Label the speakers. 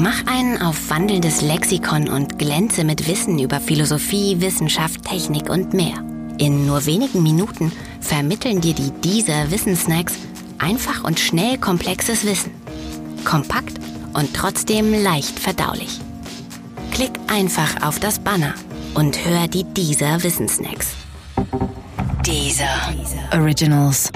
Speaker 1: Mach einen auf wandelndes Lexikon und glänze mit Wissen über Philosophie, Wissenschaft, Technik und mehr. In nur wenigen Minuten vermitteln dir die dieser Wissensnacks einfach und schnell komplexes Wissen. Kompakt und trotzdem leicht verdaulich. Klick einfach auf das Banner und hör die dieser Wissensnacks. Dieser Originals.